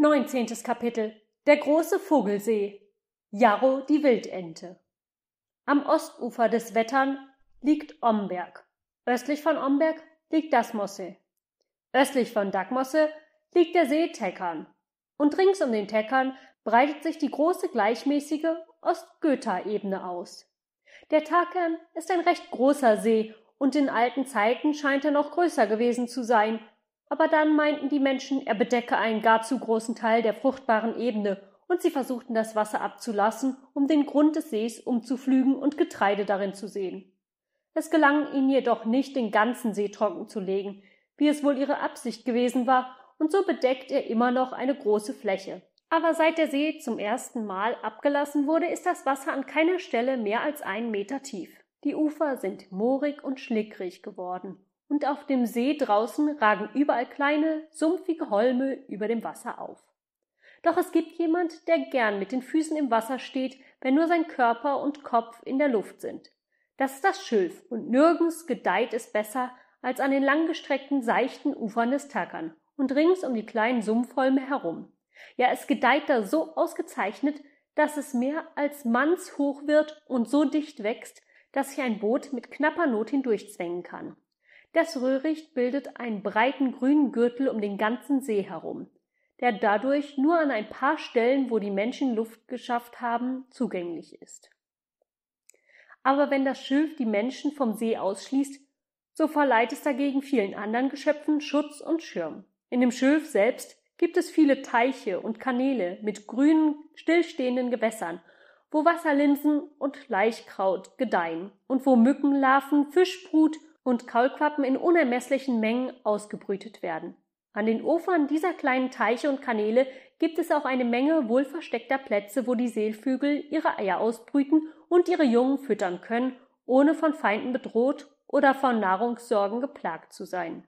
Neunzehntes Kapitel Der große Vogelsee Jarro die Wildente Am Ostufer des Wettern liegt Omberg. Östlich von Omberg liegt Dasmosse. Östlich von Dagmosse liegt der See Teckern. Und rings um den Teckern breitet sich die große gleichmäßige Ostgöta-Ebene aus. Der Takern ist ein recht großer See und in alten Zeiten scheint er noch größer gewesen zu sein, aber dann meinten die Menschen, er bedecke einen gar zu großen Teil der fruchtbaren Ebene, und sie versuchten das Wasser abzulassen, um den Grund des Sees umzuflügen und Getreide darin zu sehen. Es gelang ihnen jedoch nicht, den ganzen See trocken zu legen, wie es wohl ihre Absicht gewesen war, und so bedeckt er immer noch eine große Fläche. Aber seit der See zum ersten Mal abgelassen wurde, ist das Wasser an keiner Stelle mehr als einen Meter tief. Die Ufer sind moorig und schlickrig geworden, und auf dem See draußen ragen überall kleine, sumpfige Holme über dem Wasser auf. Doch es gibt jemand, der gern mit den Füßen im Wasser steht, wenn nur sein Körper und Kopf in der Luft sind. Das ist das Schilf, und nirgends gedeiht es besser als an den langgestreckten, seichten Ufern des Tackern und rings um die kleinen Sumpfholme herum. Ja, es gedeiht da so ausgezeichnet, dass es mehr als mannshoch wird und so dicht wächst, dass sich ein Boot mit knapper Not hindurchzwängen kann. Das Röhricht bildet einen breiten grünen Gürtel um den ganzen See herum, der dadurch nur an ein paar Stellen, wo die Menschen Luft geschafft haben, zugänglich ist. Aber wenn das Schilf die Menschen vom See ausschließt, so verleiht es dagegen vielen anderen Geschöpfen Schutz und Schirm. In dem Schilf selbst gibt es viele Teiche und Kanäle mit grünen, stillstehenden Gewässern, wo Wasserlinsen und Laichkraut gedeihen und wo Mückenlarven, Fischbrut und Kaulquappen in unermesslichen Mengen ausgebrütet werden. An den Ufern dieser kleinen Teiche und Kanäle gibt es auch eine Menge wohlversteckter Plätze, wo die Seelvögel ihre Eier ausbrüten und ihre Jungen füttern können, ohne von Feinden bedroht oder von Nahrungssorgen geplagt zu sein.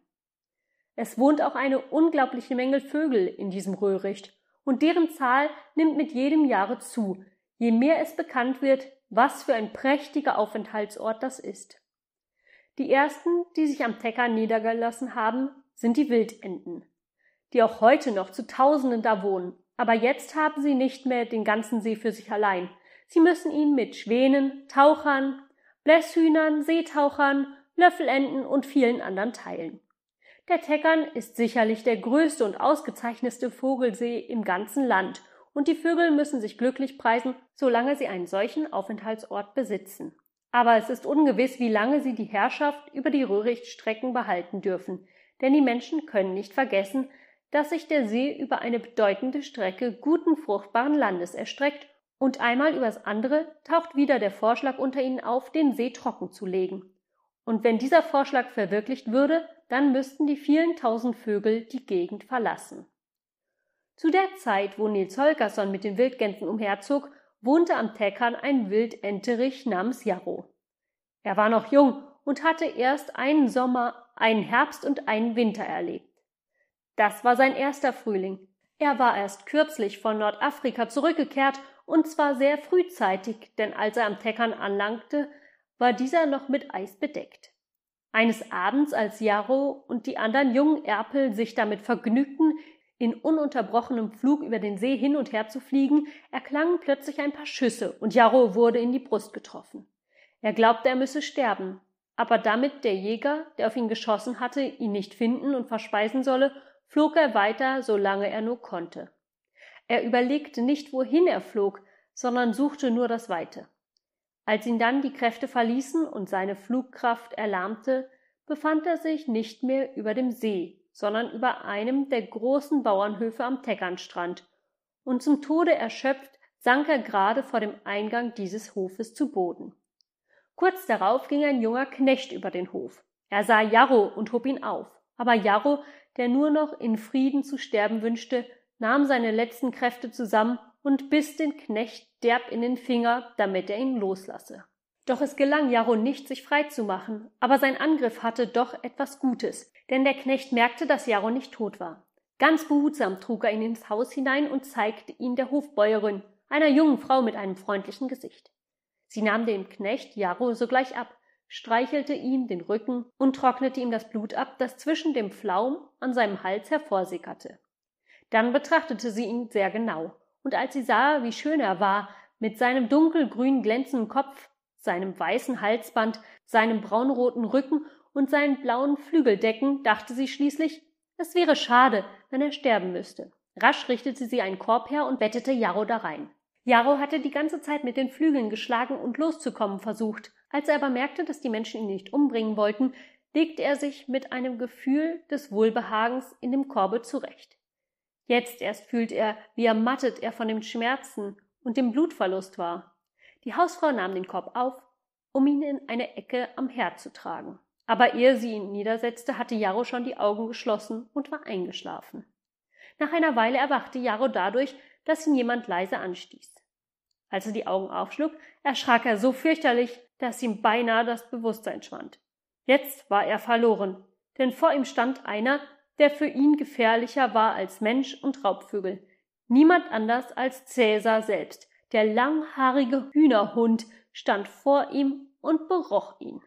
Es wohnt auch eine unglaubliche Menge Vögel in diesem Röhricht, und deren Zahl nimmt mit jedem Jahre zu, je mehr es bekannt wird, was für ein prächtiger Aufenthaltsort das ist. Die ersten, die sich am Tecker niedergelassen haben, sind die Wildenten, die auch heute noch zu Tausenden da wohnen. Aber jetzt haben sie nicht mehr den ganzen See für sich allein. Sie müssen ihn mit Schwänen, Tauchern, Blässhühnern, Seetauchern, Löffelenten und vielen anderen teilen. Der Teckern ist sicherlich der größte und ausgezeichnetste Vogelsee im ganzen Land, und die Vögel müssen sich glücklich preisen, solange sie einen solchen Aufenthaltsort besitzen. Aber es ist ungewiss, wie lange sie die Herrschaft über die Röhrichtstrecken behalten dürfen, denn die Menschen können nicht vergessen, dass sich der See über eine bedeutende Strecke guten fruchtbaren Landes erstreckt, und einmal übers andere taucht wieder der Vorschlag unter ihnen auf, den See trocken zu legen. Und wenn dieser Vorschlag verwirklicht würde, dann müssten die vielen tausend Vögel die Gegend verlassen. Zu der Zeit, wo Nils Holgersson mit den Wildgänsen umherzog, wohnte am Teckern ein Wildenterich namens Jarro. Er war noch jung und hatte erst einen Sommer, einen Herbst und einen Winter erlebt. Das war sein erster Frühling. Er war erst kürzlich von Nordafrika zurückgekehrt und zwar sehr frühzeitig, denn als er am Teckern anlangte, war dieser noch mit Eis bedeckt. Eines Abends, als Jarro und die anderen jungen Erpel sich damit vergnügten, in ununterbrochenem Flug über den See hin und her zu fliegen, erklangen plötzlich ein paar Schüsse und Jarro wurde in die Brust getroffen. Er glaubte, er müsse sterben, aber damit der Jäger, der auf ihn geschossen hatte, ihn nicht finden und verspeisen solle, flog er weiter, solange er nur konnte. Er überlegte nicht, wohin er flog, sondern suchte nur das Weite. Als ihn dann die Kräfte verließen und seine Flugkraft erlahmte, befand er sich nicht mehr über dem See, sondern über einem der großen Bauernhöfe am Teckernstrand, und zum Tode erschöpft sank er gerade vor dem Eingang dieses Hofes zu Boden. Kurz darauf ging ein junger Knecht über den Hof. Er sah Jarro und hob ihn auf. Aber Jarro, der nur noch in Frieden zu sterben wünschte, nahm seine letzten Kräfte zusammen und biss den Knecht derb in den Finger, damit er ihn loslasse. Doch es gelang Jarro nicht, sich frei zu machen, aber sein Angriff hatte doch etwas Gutes, denn der Knecht merkte, dass Jarro nicht tot war. Ganz behutsam trug er ihn ins Haus hinein und zeigte ihn der Hofbäuerin, einer jungen Frau mit einem freundlichen Gesicht. Sie nahm dem Knecht Jarro sogleich ab, streichelte ihm den Rücken und trocknete ihm das Blut ab, das zwischen dem Pflaum an seinem Hals hervorsickerte. Dann betrachtete sie ihn sehr genau, und als sie sah, wie schön er war, mit seinem dunkelgrün glänzenden Kopf, seinem weißen Halsband, seinem braunroten Rücken und seinen blauen Flügeldecken, dachte sie schließlich, es wäre schade, wenn er sterben müsste. Rasch richtete sie einen Korb her und bettete Jarro darein. Jarro hatte die ganze Zeit mit den Flügeln geschlagen und loszukommen versucht. Als er aber merkte, dass die Menschen ihn nicht umbringen wollten, legte er sich mit einem Gefühl des Wohlbehagens in dem Korbe zurecht. Jetzt erst fühlte er, wie ermattet er von dem Schmerzen und dem Blutverlust war. Die Hausfrau nahm den Korb auf, um ihn in eine Ecke am Herd zu tragen. Aber ehe sie ihn niedersetzte, hatte Jarro schon die Augen geschlossen und war eingeschlafen. Nach einer Weile erwachte Jarro dadurch, dass ihn jemand leise anstieß. Als er die Augen aufschlug, erschrak er so fürchterlich, dass ihm beinahe das Bewusstsein schwand. Jetzt war er verloren, denn vor ihm stand einer, der für ihn gefährlicher war als Mensch und Raubvögel. Niemand anders als Cäsar selbst, der langhaarige Hühnerhund, stand vor ihm und beroch ihn.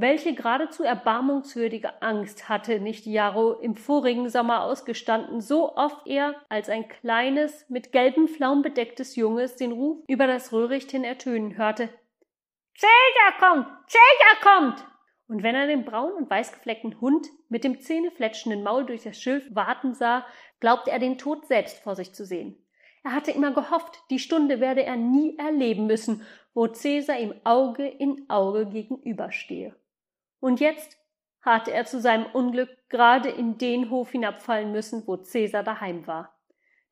Welche geradezu erbarmungswürdige Angst hatte nicht Jarro im vorigen Sommer ausgestanden, so oft er als ein kleines, mit gelben Flaum bedecktes Junges den Ruf über das Röhricht hin ertönen hörte. Cäsar kommt! Cäsar kommt! Und wenn er den braun und weißgefleckten Hund mit dem zähnefletschenden Maul durch das Schilf warten sah, glaubte er den Tod selbst vor sich zu sehen. Er hatte immer gehofft, die Stunde werde er nie erleben müssen, wo Cäsar ihm Auge in Auge gegenüberstehe. Und jetzt hatte er zu seinem Unglück gerade in den Hof hinabfallen müssen, wo Cäsar daheim war.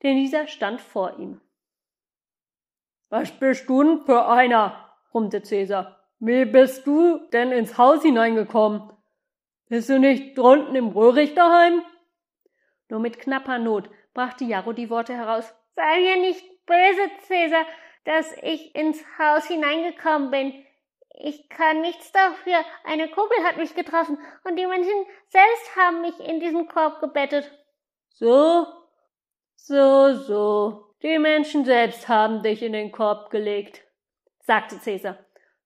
Denn dieser stand vor ihm. Was bist du denn für einer? brummte Cäsar. Wie bist du denn ins Haus hineingekommen? Bist du nicht drunten im Röhricht daheim? Nur mit knapper Not brachte Jarro die Worte heraus. Sei mir nicht böse, Cäsar, dass ich ins Haus hineingekommen bin. Ich kann nichts dafür. Eine Kugel hat mich getroffen und die Menschen selbst haben mich in diesen Korb gebettet. So, so, so. Die Menschen selbst haben dich in den Korb gelegt, sagte Cäsar.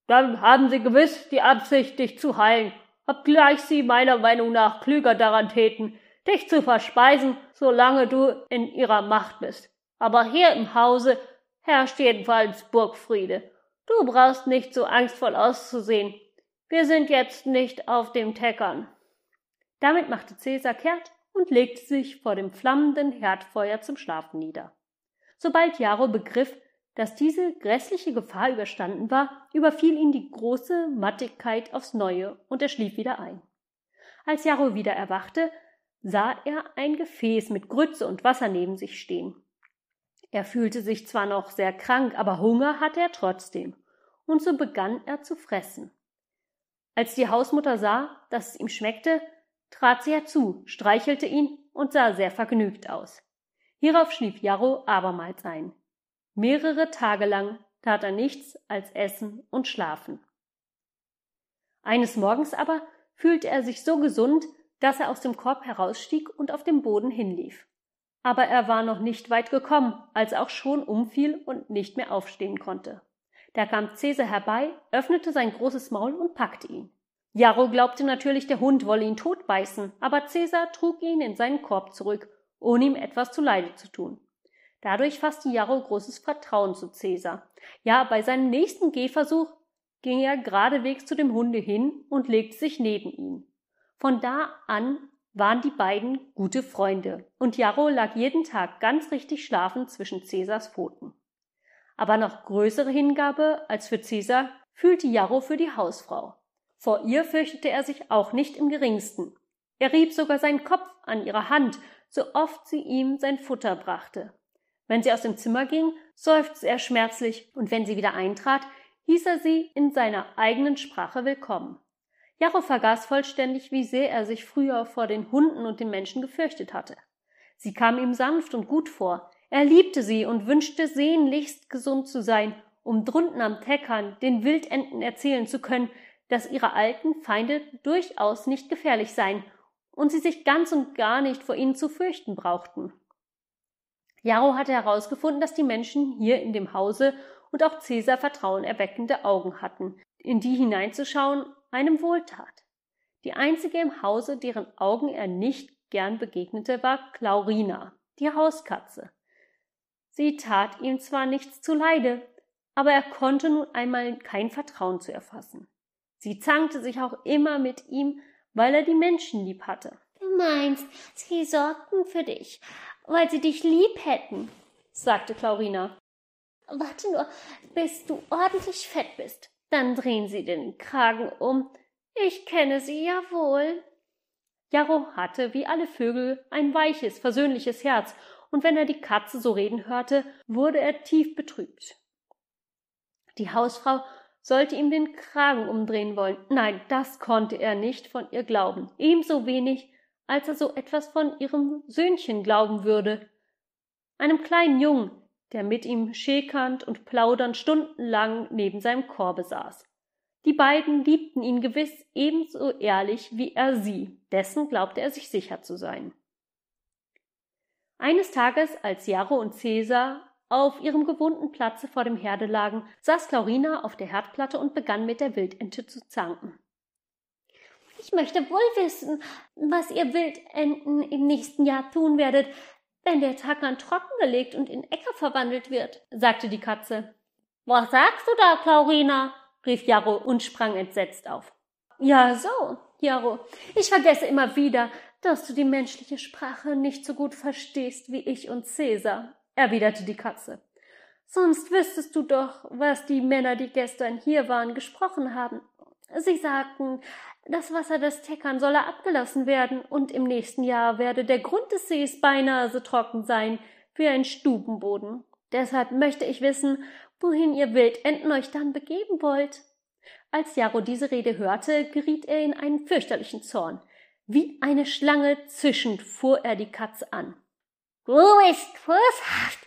Dann haben sie gewiss die Absicht, dich zu heilen, obgleich sie meiner Meinung nach klüger daran täten, dich zu verspeisen, solange du in ihrer Macht bist. Aber hier im Hause herrscht jedenfalls Burgfriede. Du brauchst nicht so angstvoll auszusehen. Wir sind jetzt nicht auf dem Teckern. Damit machte Cäsar kehrt und legte sich vor dem flammenden Herdfeuer zum Schlafen nieder. Sobald Jarro begriff, dass diese grässliche Gefahr überstanden war, überfiel ihn die große Mattigkeit aufs Neue und er schlief wieder ein. Als Jarro wieder erwachte, sah er ein Gefäß mit Grütze und Wasser neben sich stehen. Er fühlte sich zwar noch sehr krank, aber Hunger hatte er trotzdem und so begann er zu fressen. Als die Hausmutter sah, dass es ihm schmeckte, trat sie herzu, streichelte ihn und sah sehr vergnügt aus. Hierauf schlief Jarro abermals ein. Mehrere Tage lang tat er nichts als essen und schlafen. Eines Morgens aber fühlte er sich so gesund, dass er aus dem Korb herausstieg und auf dem Boden hinlief. Aber er war noch nicht weit gekommen, als er auch schon umfiel und nicht mehr aufstehen konnte. Da kam Cäsar herbei, öffnete sein großes Maul und packte ihn. Jarro glaubte natürlich, der Hund wolle ihn totbeißen, aber Cäsar trug ihn in seinen Korb zurück, ohne ihm etwas zuleide zu tun. Dadurch fasste Jarro großes Vertrauen zu Cäsar. Ja, bei seinem nächsten Gehversuch ging er geradewegs zu dem Hunde hin und legte sich neben ihn. Von da an waren die beiden gute Freunde, und Jarro lag jeden Tag ganz richtig schlafend zwischen Cäsars Pfoten. Aber noch größere Hingabe als für Cäsar fühlte Jarro für die Hausfrau. Vor ihr fürchtete er sich auch nicht im geringsten. Er rieb sogar seinen Kopf an ihrer Hand, so oft sie ihm sein Futter brachte. Wenn sie aus dem Zimmer ging, seufzte er schmerzlich, und wenn sie wieder eintrat, hieß er sie in seiner eigenen Sprache willkommen. Jarro vergaß vollständig, wie sehr er sich früher vor den Hunden und den Menschen gefürchtet hatte. Sie kam ihm sanft und gut vor, er liebte sie und wünschte sehnlichst gesund zu sein, um drunten am Teckern den Wildenten erzählen zu können, dass ihre alten Feinde durchaus nicht gefährlich seien und sie sich ganz und gar nicht vor ihnen zu fürchten brauchten. Jarro hatte herausgefunden, dass die Menschen hier in dem Hause und auch Cäsar vertrauenerweckende Augen hatten, in die hineinzuschauen einem wohltat. Die einzige im Hause, deren Augen er nicht gern begegnete, war Claurina, die Hauskatze. Sie tat ihm zwar nichts zuleide, aber er konnte nun einmal kein Vertrauen zu ihr fassen. Sie zankte sich auch immer mit ihm, weil er die Menschen lieb hatte. Du meinst, sie sorgten für dich, weil sie dich lieb hätten, sagte Claurina. Warte nur, bis du ordentlich fett bist. Dann drehen sie den Kragen um. Ich kenne sie ja wohl. Jarro hatte wie alle Vögel ein weiches, versöhnliches Herz, und wenn er die Katze so reden hörte, wurde er tief betrübt. Die Hausfrau sollte ihm den Kragen umdrehen wollen. Nein, das konnte er nicht von ihr glauben, ebenso wenig, als er so etwas von ihrem Söhnchen glauben würde. Einem kleinen Jungen, der mit ihm schäkernd und plaudernd stundenlang neben seinem Korbe saß. Die beiden liebten ihn gewiss ebenso ehrlich wie er sie, dessen glaubte er sich sicher zu sein. Eines Tages, als Jarro und Cäsar auf ihrem gewohnten Platze vor dem Herde lagen, saß Claurina auf der Herdplatte und begann mit der Wildente zu zanken. Ich möchte wohl wissen, was ihr Wildenten im nächsten Jahr tun werdet, wenn der Tackern trockengelegt und in Äcker verwandelt wird, sagte die Katze. Was sagst du da, Claurina? rief Jarro und sprang entsetzt auf. Ja, so, Jarro. Ich vergesse immer wieder, dass du die menschliche Sprache nicht so gut verstehst wie ich und Cäsar, erwiderte die Katze. Sonst wüsstest du doch, was die Männer, die gestern hier waren, gesprochen haben. Sie sagten, das Wasser des Teckern solle abgelassen werden, und im nächsten Jahr werde der Grund des Sees beinahe so trocken sein wie ein Stubenboden. Deshalb möchte ich wissen, wohin ihr Wildenten euch dann begeben wollt. Als Jarro diese Rede hörte, geriet er in einen fürchterlichen Zorn. Wie eine Schlange zischend fuhr er die Katze an. Du bist boshaft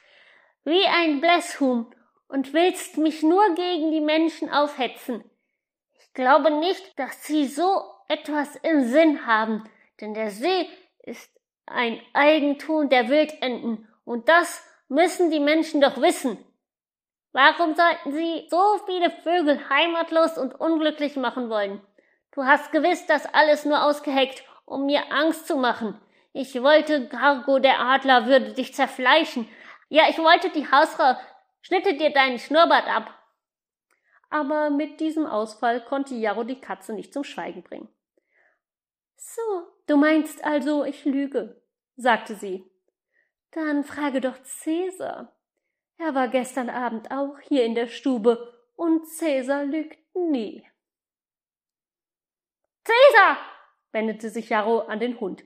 wie ein Blässhuhn und willst mich nur gegen die Menschen aufhetzen. Glaube nicht, dass sie so etwas im Sinn haben, denn der See ist ein Eigentum der Wildenten und das müssen die Menschen doch wissen. Warum sollten sie so viele Vögel heimatlos und unglücklich machen wollen? Du hast gewiss das alles nur ausgeheckt, um mir Angst zu machen. Ich wollte, Gargo der Adler würde dich zerfleischen. Ja, ich wollte die Hausfrau schnitte dir deinen Schnurrbart ab. Aber mit diesem Ausfall konnte Jarro die Katze nicht zum Schweigen bringen. So, du meinst also, ich lüge, sagte sie. Dann frage doch Cäsar. Er war gestern Abend auch hier in der Stube, und Cäsar lügt nie. Cäsar! wendete sich Jarro an den Hund.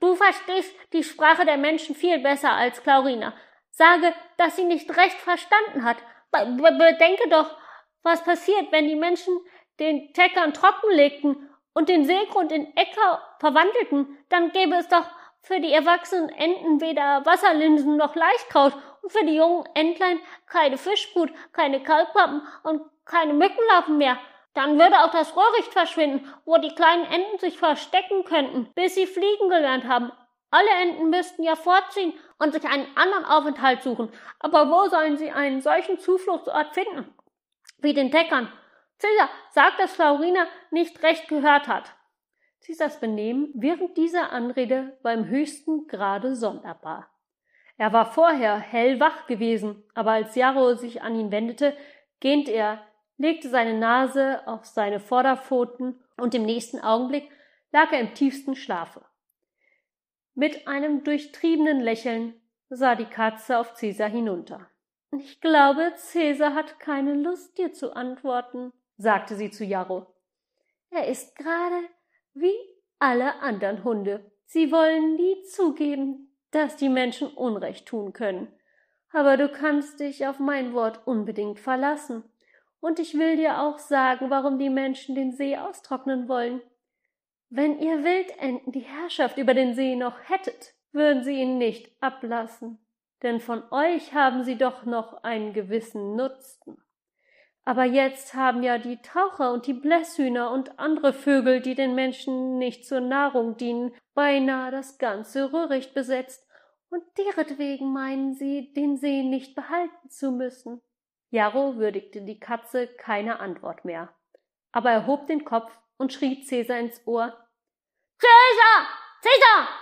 Du verstehst die Sprache der Menschen viel besser als Claurina. Sage, dass sie nicht recht verstanden hat. Bedenke doch, was passiert, wenn die Menschen den Teckern trockenlegten und den Seegrund in Äcker verwandelten, dann gäbe es doch für die erwachsenen Enten weder Wasserlinsen noch Laichkraut und für die jungen Entlein keine Fischbrut, keine Kalkpappen und keine Mückenlarven mehr. Dann würde auch das Rohricht verschwinden, wo die kleinen Enten sich verstecken könnten, bis sie fliegen gelernt haben. Alle Enten müssten ja fortziehen und sich einen anderen Aufenthalt suchen. Aber wo sollen sie einen solchen Zufluchtsort finden? Wie den Deckern. Cäsar sagt, dass Florina nicht recht gehört hat. Caesars Benehmen während dieser Anrede war im höchsten Grade sonderbar. Er war vorher hellwach gewesen, aber als Jarro sich an ihn wendete, gähnte er, legte seine Nase auf seine Vorderpfoten und im nächsten Augenblick lag er im tiefsten Schlafe. Mit einem durchtriebenen Lächeln sah die Katze auf Cäsar hinunter. Ich glaube, Cäsar hat keine Lust, dir zu antworten, sagte sie zu Jarro. Er ist gerade wie alle anderen Hunde. Sie wollen nie zugeben, dass die Menschen Unrecht tun können. Aber du kannst dich auf mein Wort unbedingt verlassen. Und ich will dir auch sagen, warum die Menschen den See austrocknen wollen. Wenn ihr Wildenten die Herrschaft über den See noch hättet, würden sie ihn nicht ablassen denn von euch haben sie doch noch einen gewissen Nutzen. Aber jetzt haben ja die Taucher und die Blässhühner und andere Vögel, die den Menschen nicht zur Nahrung dienen, beinahe das ganze Röhricht besetzt, und deretwegen meinen sie, den See nicht behalten zu müssen. Jarro würdigte die Katze keine Antwort mehr, aber er hob den Kopf und schrie Cäsar ins Ohr Cäsar. Cäsar.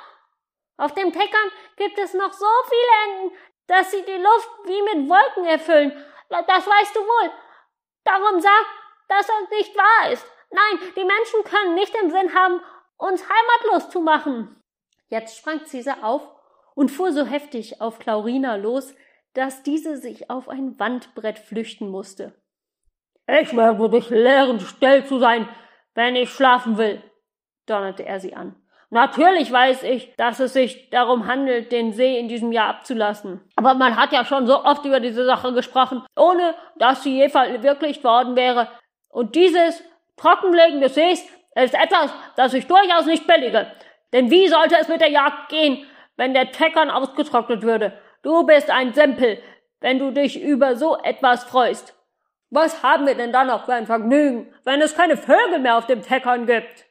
Auf dem Teckern gibt es noch so viele Enten, dass sie die Luft wie mit Wolken erfüllen. Das weißt du wohl. Darum sag, dass das nicht wahr ist. Nein, die Menschen können nicht den Sinn haben, uns heimatlos zu machen. Jetzt sprang Cäsar auf und fuhr so heftig auf Claurina los, dass diese sich auf ein Wandbrett flüchten musste. Ich werde dich lehren, still zu sein, wenn ich schlafen will, donnerte er sie an. Natürlich weiß ich, dass es sich darum handelt, den See in diesem Jahr abzulassen. Aber man hat ja schon so oft über diese Sache gesprochen, ohne dass sie je verwirklicht worden wäre. Und dieses Trockenlegen des Sees ist etwas, das ich durchaus nicht billige. Denn wie sollte es mit der Jagd gehen, wenn der Teckern ausgetrocknet würde? Du bist ein Sempel, wenn du dich über so etwas freust. Was haben wir denn dann noch für ein Vergnügen, wenn es keine Vögel mehr auf dem Teckern gibt?